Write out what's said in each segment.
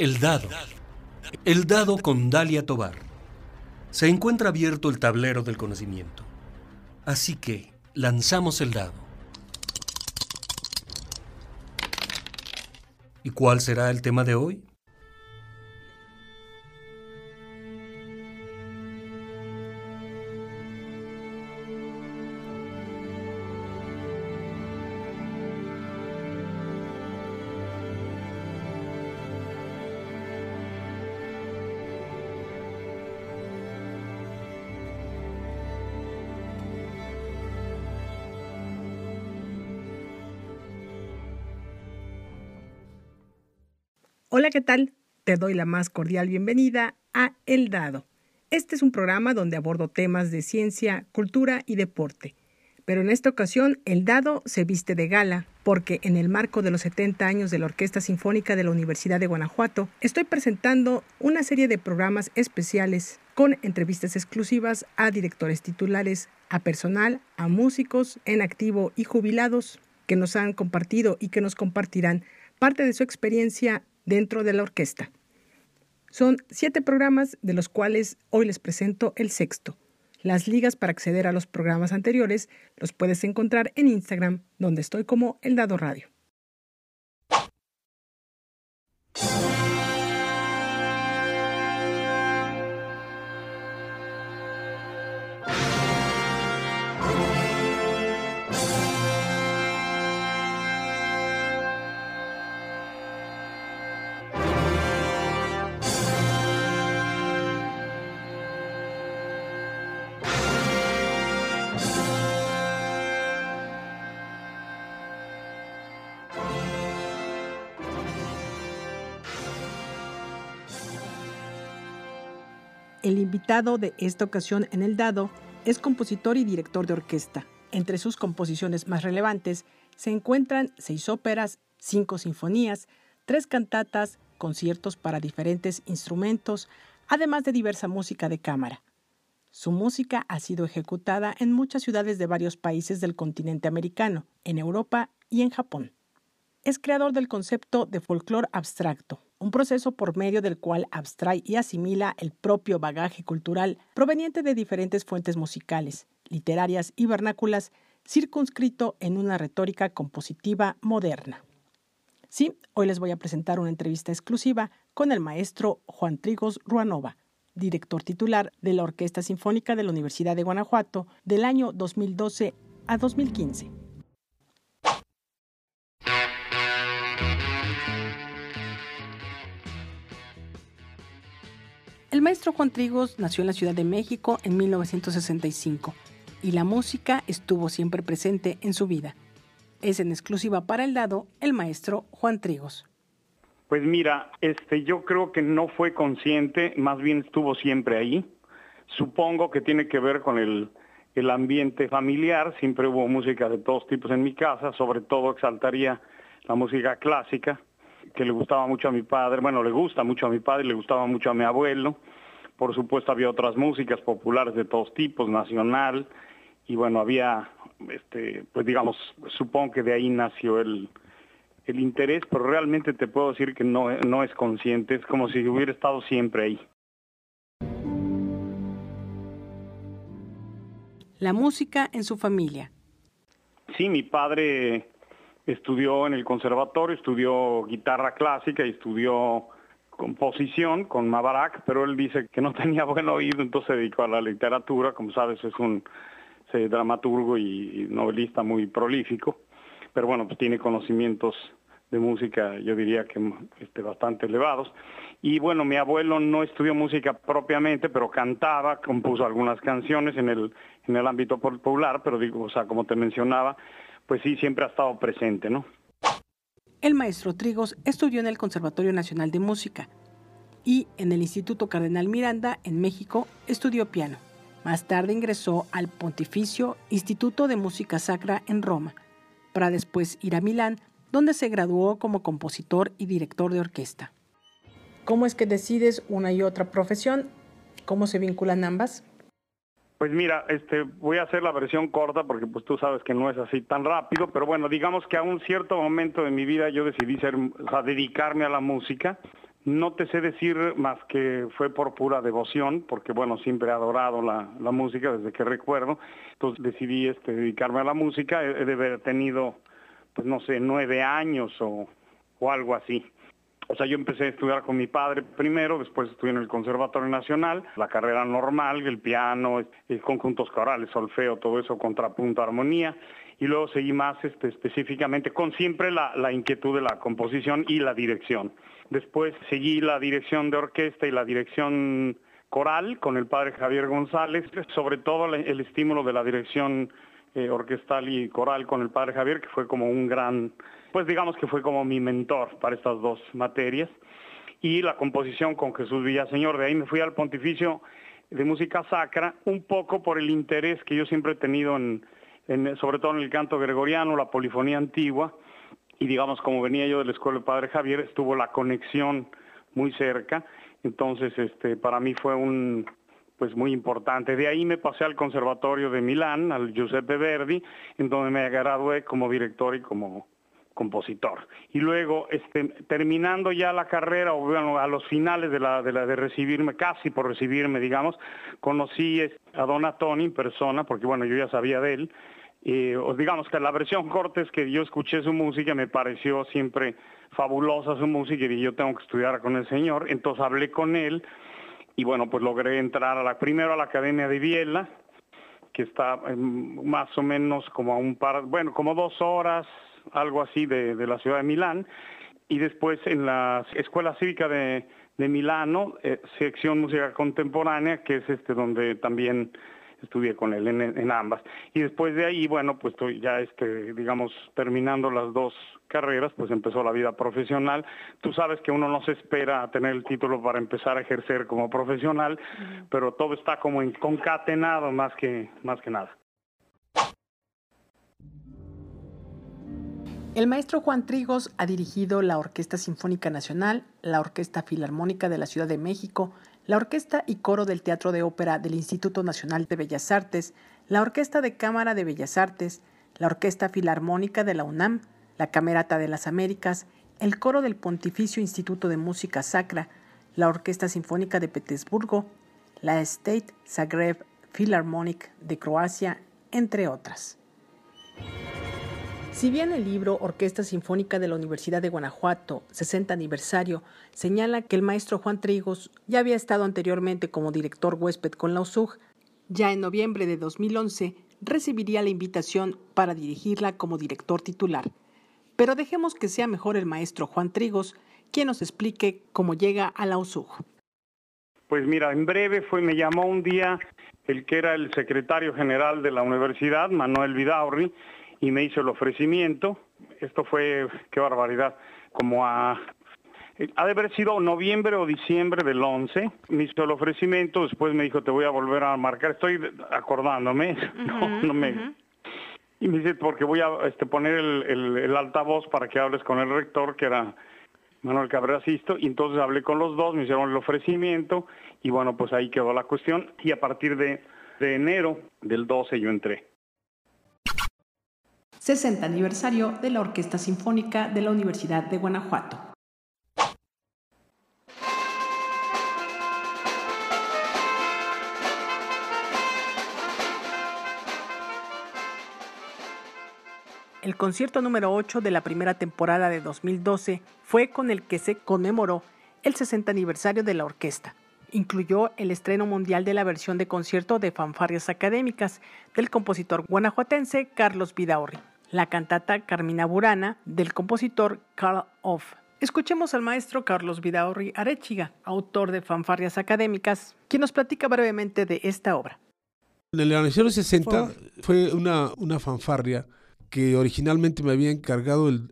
El dado. El dado con Dalia Tobar. Se encuentra abierto el tablero del conocimiento. Así que lanzamos el dado. ¿Y cuál será el tema de hoy? ¿Qué tal? Te doy la más cordial bienvenida a El Dado. Este es un programa donde abordo temas de ciencia, cultura y deporte. Pero en esta ocasión el dado se viste de gala porque en el marco de los 70 años de la Orquesta Sinfónica de la Universidad de Guanajuato estoy presentando una serie de programas especiales con entrevistas exclusivas a directores titulares, a personal, a músicos en activo y jubilados que nos han compartido y que nos compartirán parte de su experiencia dentro de la orquesta. Son siete programas de los cuales hoy les presento el sexto. Las ligas para acceder a los programas anteriores los puedes encontrar en Instagram, donde estoy como El Dado Radio. El invitado de esta ocasión en el dado es compositor y director de orquesta. Entre sus composiciones más relevantes se encuentran seis óperas, cinco sinfonías, tres cantatas, conciertos para diferentes instrumentos, además de diversa música de cámara. Su música ha sido ejecutada en muchas ciudades de varios países del continente americano, en Europa y en Japón. Es creador del concepto de folclore abstracto, un proceso por medio del cual abstrae y asimila el propio bagaje cultural proveniente de diferentes fuentes musicales, literarias y vernáculas, circunscrito en una retórica compositiva moderna. Sí, hoy les voy a presentar una entrevista exclusiva con el maestro Juan Trigos Ruanova, director titular de la Orquesta Sinfónica de la Universidad de Guanajuato del año 2012 a 2015. El maestro Juan Trigos nació en la Ciudad de México en 1965 y la música estuvo siempre presente en su vida. Es en exclusiva para el dado el maestro Juan Trigos. Pues mira, este, yo creo que no fue consciente, más bien estuvo siempre ahí. Supongo que tiene que ver con el, el ambiente familiar, siempre hubo música de todos tipos en mi casa, sobre todo exaltaría la música clásica, que le gustaba mucho a mi padre, bueno, le gusta mucho a mi padre, le gustaba mucho a mi abuelo. Por supuesto había otras músicas populares de todos tipos, nacional, y bueno, había, este, pues digamos, supongo que de ahí nació el, el interés, pero realmente te puedo decir que no, no es consciente, es como si hubiera estado siempre ahí. La música en su familia. Sí, mi padre estudió en el conservatorio, estudió guitarra clásica estudió composición con Mabarak, pero él dice que no tenía buen oído, entonces se dedicó a la literatura, como sabes es un dramaturgo y, novelista muy prolífico, pero bueno, pues tiene conocimientos de música, yo diría que este, bastante elevados. Y bueno, mi abuelo no estudió música propiamente, pero cantaba, compuso algunas canciones en el, en el ámbito popular, pero digo, o sea, como te mencionaba, pues sí, siempre ha estado presente, ¿no? El maestro Trigos estudió en el Conservatorio Nacional de Música y en el Instituto Cardenal Miranda, en México, estudió piano. Más tarde ingresó al Pontificio Instituto de Música Sacra en Roma, para después ir a Milán, donde se graduó como compositor y director de orquesta. ¿Cómo es que decides una y otra profesión? ¿Cómo se vinculan ambas? Pues mira, este, voy a hacer la versión corta porque pues tú sabes que no es así tan rápido, pero bueno, digamos que a un cierto momento de mi vida yo decidí ser, dedicarme a la música. No te sé decir más que fue por pura devoción, porque bueno, siempre he adorado la, música desde que recuerdo. Entonces decidí este, dedicarme a la música. He, de haber tenido, pues no sé, nueve años o, o algo así. O sea, yo empecé a estudiar con mi padre primero, después estudié en el Conservatorio Nacional, la carrera normal, el piano, conjuntos corales, solfeo, todo eso, contrapunto, armonía, y luego seguí más este, específicamente con siempre la, la inquietud de la composición y la dirección. Después seguí la dirección de orquesta y la dirección coral con el padre Javier González, sobre todo el estímulo de la dirección eh, orquestal y coral con el padre Javier, que fue como un gran, pues digamos que fue como mi mentor para estas dos materias, y la composición con Jesús Villaseñor. De ahí me fui al pontificio de música sacra, un poco por el interés que yo siempre he tenido en, sobre todo en el canto gregoriano, la polifonía antigua, y digamos como venía yo de la escuela del padre Javier, estuvo la conexión muy cerca, entonces este para mí fue un pues muy importante. De ahí me pasé al Conservatorio de Milán, al Giuseppe Verdi, en donde me gradué como director y como compositor. Y luego, este, terminando ya la carrera, o bueno, a los finales de la, de la de recibirme, casi por recibirme, digamos, conocí a Don Tony en persona, porque bueno, yo ya sabía de él. y digamos que la versión corta es que yo escuché su música, me pareció siempre fabulosa su música y yo tengo que estudiar con el señor. Entonces hablé con él y bueno, pues logré entrar a la, primero a la Academia de Biela, que está más o menos como a un par, bueno, como dos horas, algo así de, la ciudad de Milán, y después en la Escuela Cívica de, de Milano, eh, sección música contemporánea, que es este donde también estudié con él en, ambas. Y después de ahí, bueno, pues estoy ya, este, digamos, terminando las dos carreras, pues empezó la vida profesional. Tú sabes que uno no se espera a tener el título para empezar a ejercer como profesional, pero todo está como concatenado más que, más que nada. El maestro Juan Trigos ha dirigido la Orquesta Sinfónica Nacional, la Orquesta Filarmónica de la Ciudad de México, la Orquesta y Coro del Teatro de Ópera del Instituto Nacional de Bellas Artes, la Orquesta de Cámara de Bellas Artes, la Orquesta Filarmónica de la UNAM, la Camerata de las Américas, el Coro del Pontificio Instituto de Música Sacra, la Orquesta Sinfónica de Petersburgo, la State Zagreb Philharmonic de Croacia, entre otras. Si bien el libro Orquesta Sinfónica de la Universidad de Guanajuato, 60 aniversario, señala que el maestro Juan Trigos ya había estado anteriormente como director huésped con la USUG, ya en noviembre de 2011 recibiría la invitación para dirigirla como director titular. Pero dejemos que sea mejor el maestro Juan Trigos quien nos explique cómo llega a la USUG. Pues mira, en breve fue, me llamó un día el que era el secretario general de la universidad, Manuel Vidaurri, y me hizo el ofrecimiento. Esto fue, qué barbaridad, como a... Ha de haber sido noviembre o diciembre del 11, me hizo el ofrecimiento, después me dijo, te voy a volver a marcar, estoy acordándome, no, me... Y me dice, porque voy a este, poner el, el, altavoz para que hables con el rector, que era Manuel Cabrera Sisto, y entonces hablé con los dos, me hicieron el ofrecimiento, y bueno, pues ahí quedó la cuestión, y a partir de, de enero del 12 yo entré. 60 aniversario de la Orquesta Sinfónica de la Universidad de Guanajuato. El concierto número 8 de la primera temporada de 2012 fue con el que se conmemoró el 60 aniversario de la orquesta. Incluyó el estreno mundial de la versión de concierto de fanfarrias académicas del compositor guanajuatense Carlos Vidaurri la cantata Carmina Burana del compositor Karl Off. Escuchemos al maestro Carlos Vidaurri Arechiga, autor de Fanfarrias Académicas, quien nos platica brevemente de esta obra. En el año 60 fue una, una fanfarria que originalmente me había encargado el,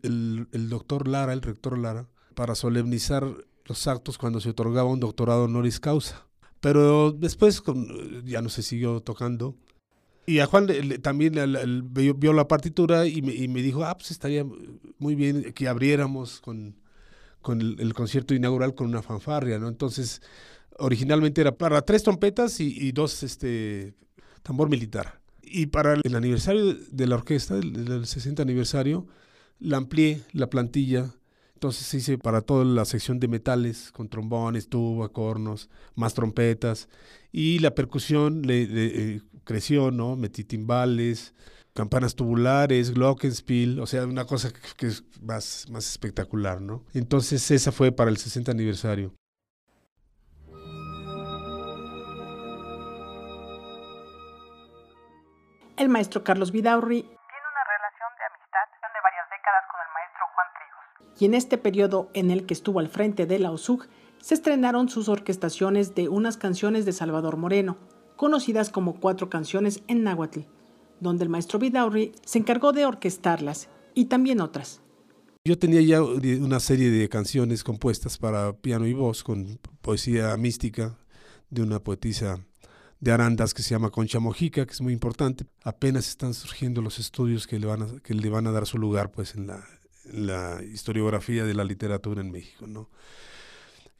el, doctor Lara, el rector Lara, para solemnizar los actos cuando se otorgaba un doctorado honoris causa. Pero después ya no se siguió tocando y a Juan también vio, la partitura y me, dijo, ah, pues estaría muy bien que abriéramos con, con el, concierto inaugural con una fanfarria, ¿no? Entonces, originalmente era para tres trompetas y, dos este, tambor militar. Y para el aniversario de la orquesta, el, el 60 aniversario, la amplié la plantilla Entonces hice para toda la sección de metales, con trombones, tuba, cornos, más trompetas. Y la percusión le, eh, creció, ¿no? Metí timbales, campanas tubulares, glockenspiel, o sea, una cosa que, es más, más espectacular, ¿no? Entonces esa fue para el 60 aniversario. El maestro Carlos Vidaurri y en este periodo en el que estuvo al frente de la OSUG se estrenaron sus orquestaciones de unas canciones de Salvador Moreno, conocidas como Cuatro Canciones en Náhuatl, donde el maestro Vidaurri se encargó de orquestarlas y también otras. Yo tenía ya una serie de canciones compuestas para piano y voz con poesía mística de una poetisa de Arandas que se llama Concha Mojica, que es muy importante. Apenas están surgiendo los estudios que le van a, que le van a dar su lugar pues en la, la historiografía de la literatura en México, ¿no?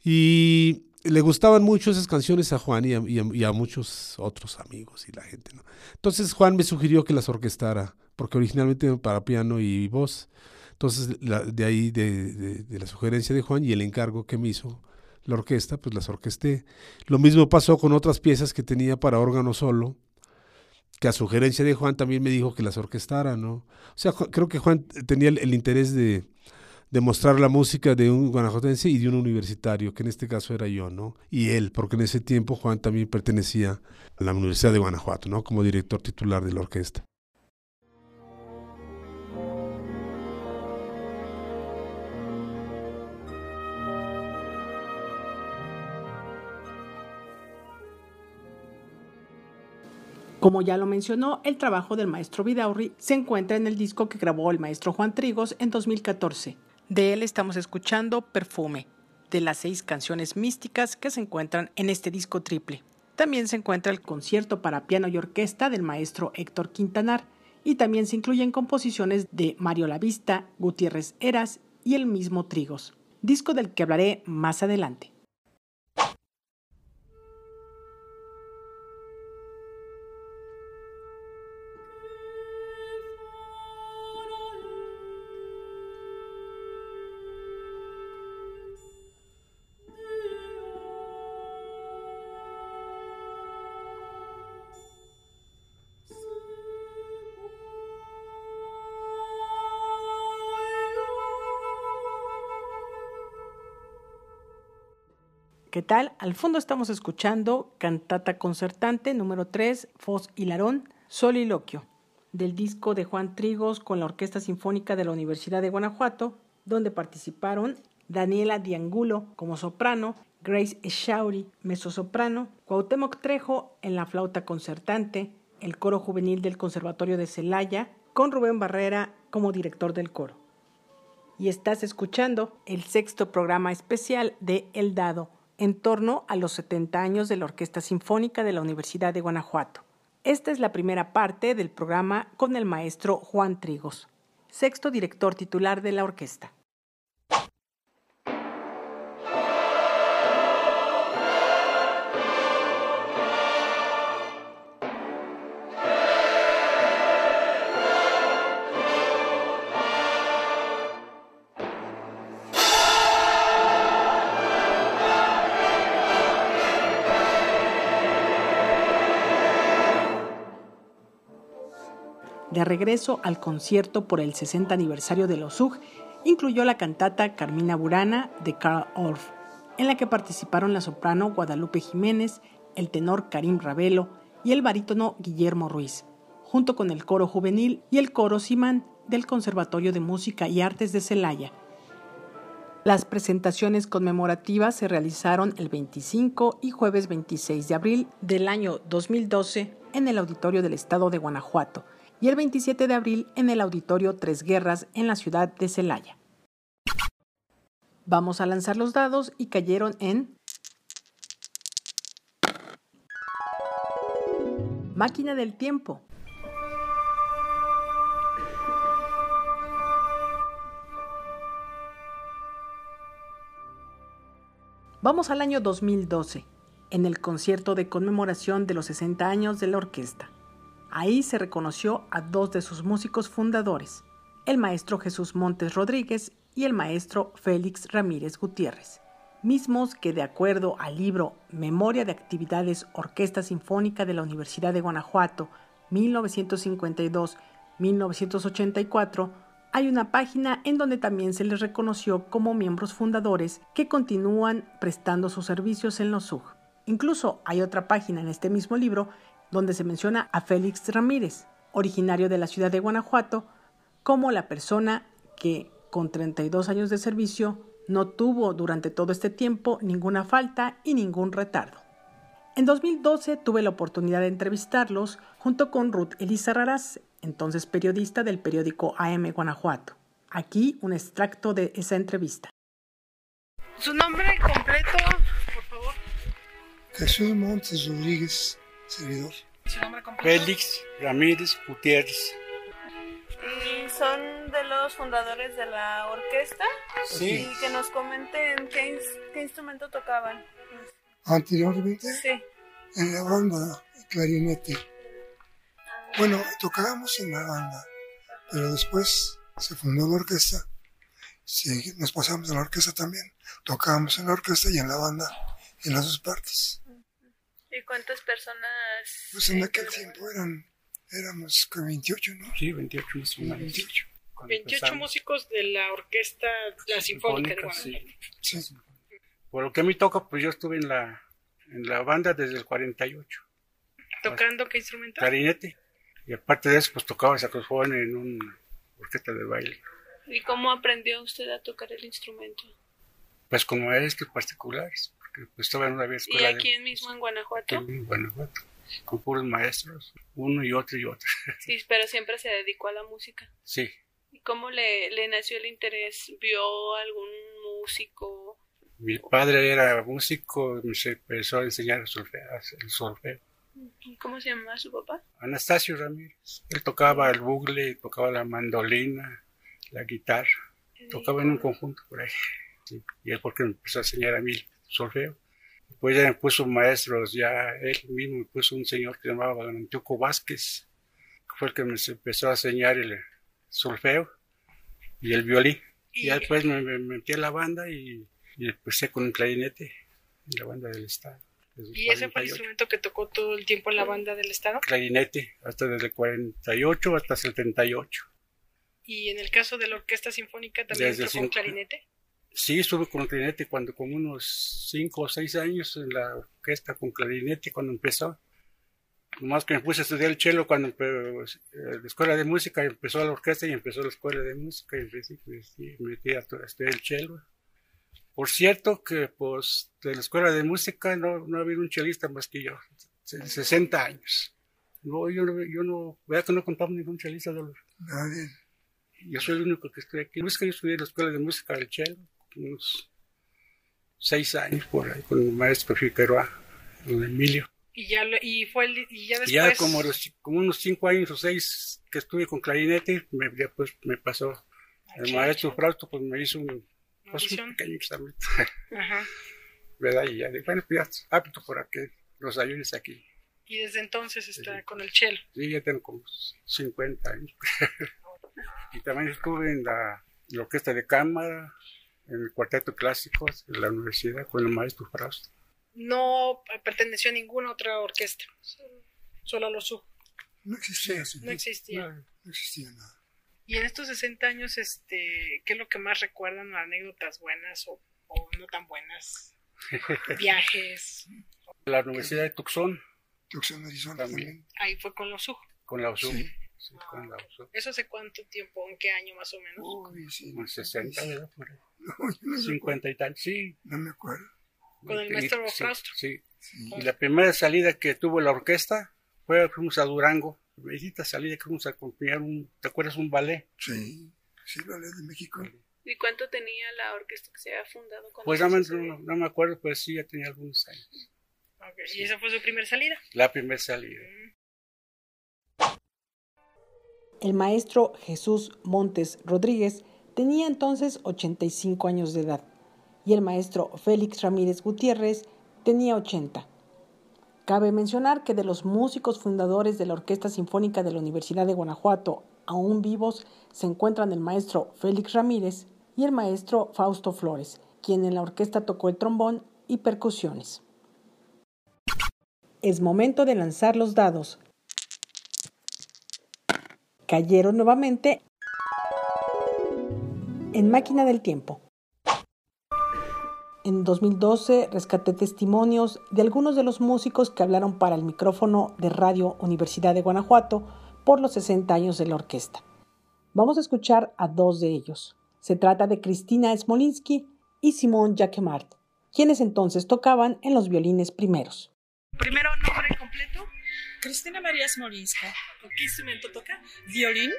Y le gustaban mucho esas canciones a Juan y a, muchos otros amigos y la gente, ¿no? Entonces Juan me sugirió que las orquestara, porque originalmente para piano y voz. Entonces, de ahí, de, de, la sugerencia de Juan y el encargo que me hizo la orquesta, pues las orquesté. Lo mismo pasó con otras piezas que tenía para órgano solo, que a sugerencia de Juan también me dijo que las orquestara, ¿no? O sea, creo que Juan tenía el, interés de, de, mostrar la música de un guanajuatense y de un universitario, que en este caso era yo, ¿no? Y él, porque en ese tiempo Juan también pertenecía a la Universidad de Guanajuato, ¿no? Como director titular de la orquesta. Como ya lo mencionó, el trabajo del maestro Vidaurri se encuentra en el disco que grabó el maestro Juan Trigos en 2014. De él estamos escuchando Perfume, de las seis canciones místicas que se encuentran en este disco triple. También se encuentra el concierto para piano y orquesta del maestro Héctor Quintanar y también se incluyen composiciones de Mario Lavista, Gutiérrez Eras y el mismo Trigos, disco del que hablaré más adelante. ¿Qué tal? Al fondo estamos escuchando Cantata Concertante número 3, Fos y Larón, Soliloquio, del disco de Juan Trigos con la Orquesta Sinfónica de la Universidad de Guanajuato, donde participaron Daniela Diangulo como soprano, Grace Echauri, mezzosoprano, Cuauhtémoc Trejo en la flauta concertante, el coro juvenil del Conservatorio de Celaya, con Rubén Barrera como director del coro. Y estás escuchando el sexto programa especial de El Dado, en torno a los 70 años de la Orquesta Sinfónica de la Universidad de Guanajuato. Esta es la primera parte del programa con el maestro Juan Trigos, sexto director titular de la orquesta. Regreso al concierto por el 60 aniversario de los UG, incluyó la cantata Carmina Burana de Karl Orff, en la que participaron la soprano Guadalupe Jiménez, el tenor Karim Ravelo y el barítono Guillermo Ruiz, junto con el coro juvenil y el coro Simán del Conservatorio de Música y Artes de Celaya. Las presentaciones conmemorativas se realizaron el 25 y jueves 26 de abril del año 2012 en el Auditorio del Estado de Guanajuato, y el 27 de abril en el Auditorio Tres Guerras en la ciudad de Celaya. Vamos a lanzar los dados y cayeron en Máquina del Tiempo. Vamos al año 2012, en el concierto de conmemoración de los 60 años de la orquesta. Ahí se reconoció a dos de sus músicos fundadores, el maestro Jesús Montes Rodríguez y el maestro Félix Ramírez Gutiérrez, mismos que de acuerdo al libro Memoria de Actividades Orquesta Sinfónica de la Universidad de Guanajuato 1952-1984, hay una página en donde también se les reconoció como miembros fundadores que continúan prestando sus servicios en los SUG. Incluso hay otra página en este mismo libro donde se menciona a Félix Ramírez, originario de la ciudad de Guanajuato, como la persona que, con 32 años de servicio, no tuvo durante todo este tiempo ninguna falta y ningún retardo. En 2012 tuve la oportunidad de entrevistarlos junto con Ruth Elisa Raraz, entonces periodista del periódico AM Guanajuato. Aquí un extracto de esa entrevista. Su nombre completo, por favor. Jesús Montes Rodríguez, servidor. Su nombre completo. Félix Ramírez Gutiérrez. Y son de los fundadores de la orquesta. Sí. Y que nos comenten qué, qué instrumento tocaban. Anteriormente Sí. en la banda clarinete. Bueno, tocábamos en la banda, pero después se fundó la orquesta. Sí, nos pasamos a la orquesta también. Tocábamos en la orquesta y en la banda, en las dos partes. ¿Y cuántas personas? Pues en aquel tiempo eran, éramos que 28, ¿no? Sí, 28 más o menos. 28. Cuando 28 empezamos. músicos de la orquesta, la Sinfónica de Sinfónica, sí. Sí. Por lo que a mí toca, pues yo estuve en la, en la banda desde el 48. ¿Tocando qué instrumento? Clarinete. Y aparte de eso, pues tocaba saxofón en una orquesta de baile. ¿Y cómo aprendió usted a tocar el instrumento? Pues con maestros particulares. Estaba en una ¿Y escuela aquí de mismo en Guanajuato? en Guanajuato. Con puros maestros. Uno y otro y otro. Sí, pero siempre se dedicó a la música. Sí. ¿Y cómo le, le nació el interés? ¿Vio algún músico? Mi padre era músico y me empezó a enseñar el solfeo. El solfeo. ¿Cómo se llamaba su papá? Anastasio Ramírez. Él tocaba el bugle, tocaba la mandolina, la guitarra. Tocaba en un conjunto por ahí. Y él porque me empezó a enseñar a mí solfeo. Después ya me puso maestros, ya él mismo me puso un señor que se llamaba Don Antioco Vázquez, que fue el que me empezó a enseñar el solfeo y el violín. Y ya después me, me metí a la banda y, y empecé con un clarinete en la banda del Estado. ¿Y ese fue el 48. instrumento que tocó todo el tiempo en la banda del Estado? clarinete, hasta desde el 48 hasta el 78. ¿Y en el caso de la Orquesta Sinfónica también Desde tocó cinco- clarinete? Sí, estuve con clarinete cuando como unos 5 o 6 años en la orquesta con clarinete cuando empezó. Nomás que me puse a estudiar el cello cuando empe- eh, la escuela de música empezó la orquesta y empezó la escuela de música y empecé, pues, me metí a estudiar el cello. Por cierto que pues de la escuela de música no, no ha habido un chelista más que yo, se- 60 años. No, yo no, yo no, vea que no contamos ningún chelista Nadie. yo soy el único que estoy aquí. Música, yo estudié en la escuela de música del cello, unos seis años por ahí, con el maestro Figueroa, don Emilio. Y ya, y fue el- y ya después... Y ya como, los- como unos cinco años o seis que estuve con clarinete, me, ya pues me pasó. El Sí, maestro Frausto pues me hizo un, pues, un pequeño examen, Ajá. ¿verdad? Y ya bueno, pues ya, apto para que nos ayudes aquí. Y desde entonces está con el cello. Sí, ya tengo como 50 años. y también estuve en la, en la orquesta de cámara, en el cuarteto clásico de la universidad con el maestro Frausto. No perteneció a ninguna otra orquesta. Solo a los SU. No existía eso. No existía. No, no existía nada. Y en estos 60 años, este, ¿qué es lo que más recuerdan? ¿Anécdotas buenas o, o no tan buenas? Viajes. La Universidad de Tucson, Tucson, Arizona También. también. Ahí fue con los SU. con la USUM. Sí. Sí, con la USUM. ¿Eso hace cuánto tiempo? ¿En qué año más o menos? Uy, sí. Como 60, ¿verdad? Por ahí. No, yo no. 50 y tal, sí. no me acuerdo. Con el maestro sí, Frausto. Sí. Sí. Y la primera salida que tuvo la orquesta fue, fuimos a Durango. Visita salida que fuimos a acompañar un, ¿te acuerdas? Un ballet. Sí. Sí, la ley de México. ¿Y cuánto tenía la orquesta que se había fundado? cuando Pues no, no, no me acuerdo, pero sí ya tenía algunos años. ¿Y esa fue su primera salida? La primera salida. El maestro Jesús Montes Rodríguez tenía entonces 85 años de edad y el maestro Félix Ramírez Gutiérrez tenía 80. Cabe mencionar que de los músicos fundadores de la Orquesta Sinfónica de la Universidad de Guanajuato, aún vivos, se encuentran el maestro Félix Ramírez y el maestro Fausto Flores, quien en la orquesta tocó el trombón y percusiones. Es momento de lanzar los dados. Cayeron nuevamente en Máquina del Tiempo. En 2012 rescaté testimonios de algunos de los músicos que hablaron para el micrófono de Radio Universidad de Guanajuato por los 60 años de la orquesta. Vamos a escuchar a dos de ellos. Se trata de Cristina Smolinsky y Simón Jacquemart, quienes entonces tocaban en los violines primeros. Primero, nombre completo. Cristina María Smolinsky. ¿Qué instrumento toca? Violín.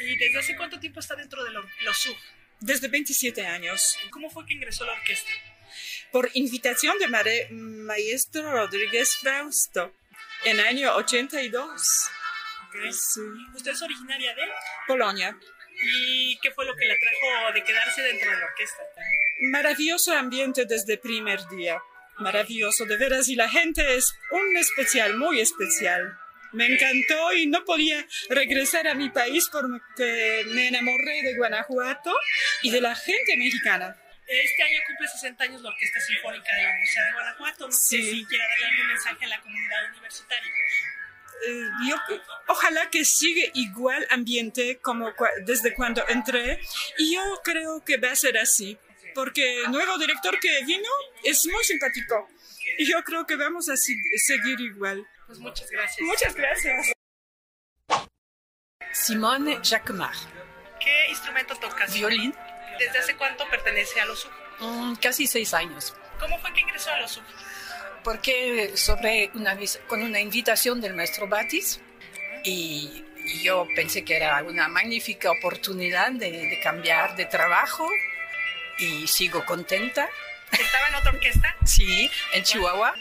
¿Y desde hace cuánto tiempo está dentro de los SUG? Desde 27 años. ¿Cómo fue que ingresó a la orquesta? Por invitación de maestro Rodríguez Frausto en año 82. Okay. Sí. ¿Usted es originaria de? Polonia. ¿Y qué fue lo que la trajo de quedarse dentro de la orquesta? Maravilloso ambiente desde el primer día. Maravilloso, de veras. Y la gente es un especial, muy especial. Me encantó y no podía regresar a mi país porque me enamoré de Guanajuato y de la gente mexicana. Este año cumple 60 años la Orquesta Sinfónica de la Universidad de Guanajuato. No sí. sé si quiere darle algún mensaje a la comunidad universitaria. Eh, yo, ojalá que siga igual ambiente como desde cuando entré y yo creo que va a ser así porque el nuevo director que vino es muy simpático y yo creo que vamos a seguir igual. Pues muchas gracias. Muchas gracias. Simone Jacquemart. ¿Qué instrumento tocas? Violín. ¿Desde hace cuánto pertenece a los Mm, casi seis años. ¿Cómo fue que ingresó a los SUB? Porque sobre una, con una invitación del maestro Batis y yo pensé que era una magnífica oportunidad de, de cambiar de trabajo y sigo contenta. ¿Estaba en otra orquesta? Sí, en Chihuahua.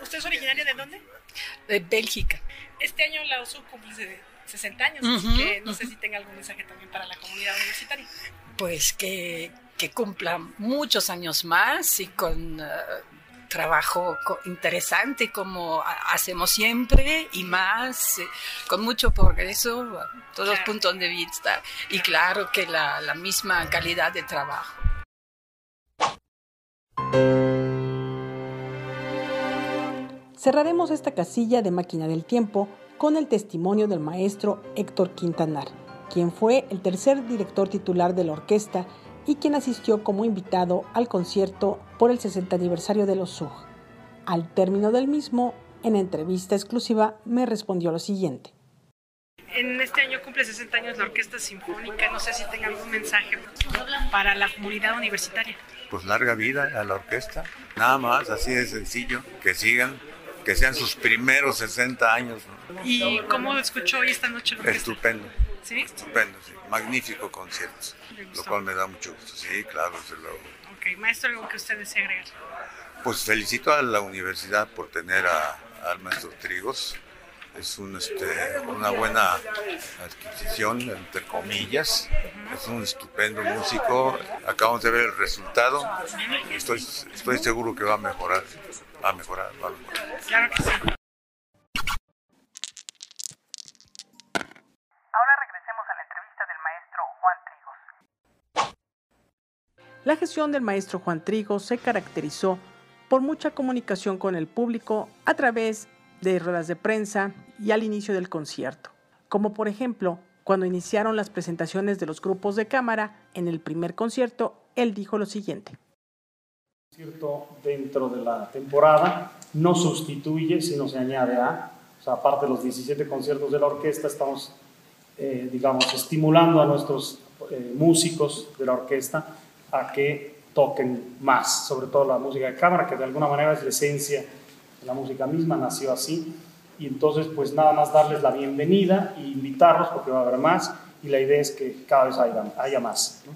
¿Usted es originaria de dónde? De Bélgica. Este año la USU cumple 60 años, uh -huh, así que no uh -huh. sé si tenga algún mensaje también para la comunidad universitaria. Pues que, que cumpla muchos años más y con uh, trabajo interesante como hacemos siempre y más, eh, con mucho progreso a todos claro. puntos de vista y claro que la, la misma calidad de trabajo. Cerraremos esta casilla de máquina del tiempo con el testimonio del maestro Héctor Quintanar, quien fue el tercer director titular de la orquesta y quien asistió como invitado al concierto por el 60 aniversario de los SUG. Al término del mismo, en entrevista exclusiva, me respondió lo siguiente. En este año cumple 60 años la Orquesta Sinfónica. No sé si tenga algún mensaje para la comunidad universitaria. Pues larga vida a la orquesta. Nada más, así de sencillo. Que sigan, que sean sus primeros 60 años. ¿no? ¿Y cómo escuchó hoy esta noche orquesta? Estupendo. ¿Sí? Estupendo, sí. Magnífico concierto. Lo cual me da mucho gusto. Sí, claro, desde luego. Ok, maestro, ¿algo que usted desea agregar? Pues felicito a la universidad por tener a, al maestro Trigos. Es un, este, una buena adquisición, entre comillas. Es un estupendo músico. Acabamos de ver el resultado. Estoy, estoy seguro que va a mejorar. Va a mejorar, va a mejorar. Claro que sí. Ahora regresemos a la entrevista del maestro Juan Trigos. La gestión del maestro Juan Trigos se caracterizó por mucha comunicación con el público a través de ruedas de prensa y al inicio del concierto, como por ejemplo cuando iniciaron las presentaciones de los grupos de cámara en el primer concierto, él dijo lo siguiente. concierto dentro de la temporada no sustituye, sino se añade a, o sea, aparte de los 17 conciertos de la orquesta, estamos, eh, digamos, estimulando a nuestros eh, músicos de la orquesta a que toquen más, sobre todo la música de cámara, que de alguna manera es la esencia de la música misma, nació así. Y entonces, pues nada más darles la bienvenida e invitarlos porque va a haber más y la idea es que cada vez haya, haya más. ¿no?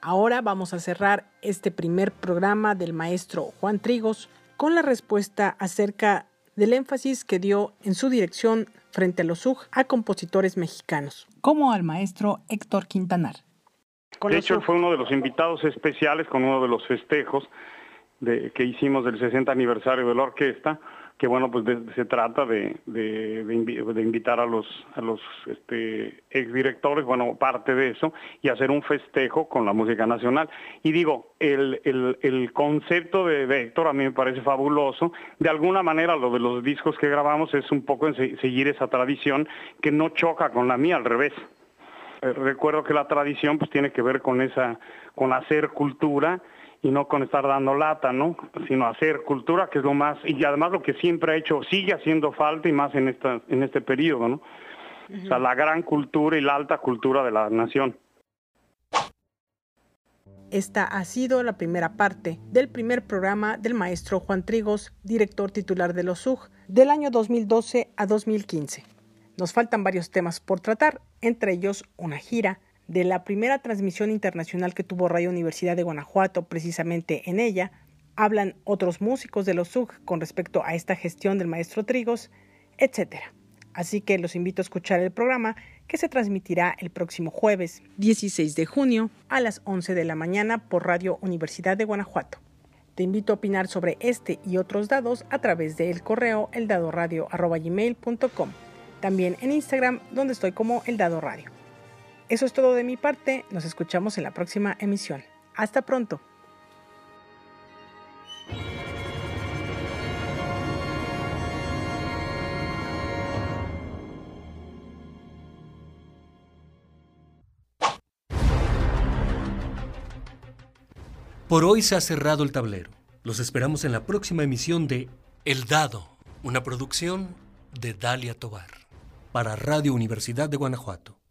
Ahora vamos a cerrar este primer programa del maestro Juan Trigos con la respuesta acerca del énfasis que dio en su dirección frente a los UG a compositores mexicanos, como al maestro Héctor Quintanar. Con de hecho, fue uno de los invitados especiales con uno de los festejos de, que hicimos del 60 aniversario de la orquesta, que bueno, pues se trata de, de, de, invitar a los, a los este, exdirectores, bueno, parte de eso, y hacer un festejo con la música nacional. Y digo, el, el, concepto de, Héctor a mí me parece fabuloso. De alguna manera lo de los discos que grabamos es un poco en seguir esa tradición que no choca con la mía, al revés. Eh, recuerdo que la tradición pues tiene que ver con esa, con hacer cultura y no con estar dando lata, ¿no? Sino hacer cultura, que es lo más, y además lo que siempre ha hecho, sigue haciendo falta y más en, esta, en este periodo, ¿no? O sea, la gran cultura y la alta cultura de la nación. Esta ha sido la primera parte del primer programa del maestro Juan Trigos, director titular de los SUG, del año 2012 a 2015. Nos faltan varios temas por tratar, entre ellos una gira, de la primera transmisión internacional que tuvo Radio Universidad de Guanajuato, precisamente en ella, hablan otros músicos de los SUG con respecto a esta gestión del maestro Trigos, etc. Así que los invito a escuchar el programa que se transmitirá el próximo jueves 16 de junio a las 11 de la mañana por Radio Universidad de Guanajuato. Te invito a opinar sobre este y otros dados a través del correo eldadoradio.com. También en Instagram, donde estoy como El Dado Radio. Eso es todo de mi parte, nos escuchamos en la próxima emisión. Hasta pronto. Por hoy se ha cerrado el tablero. Los esperamos en la próxima emisión de El Dado, una producción de Dalia Tobar, para Radio Universidad de Guanajuato.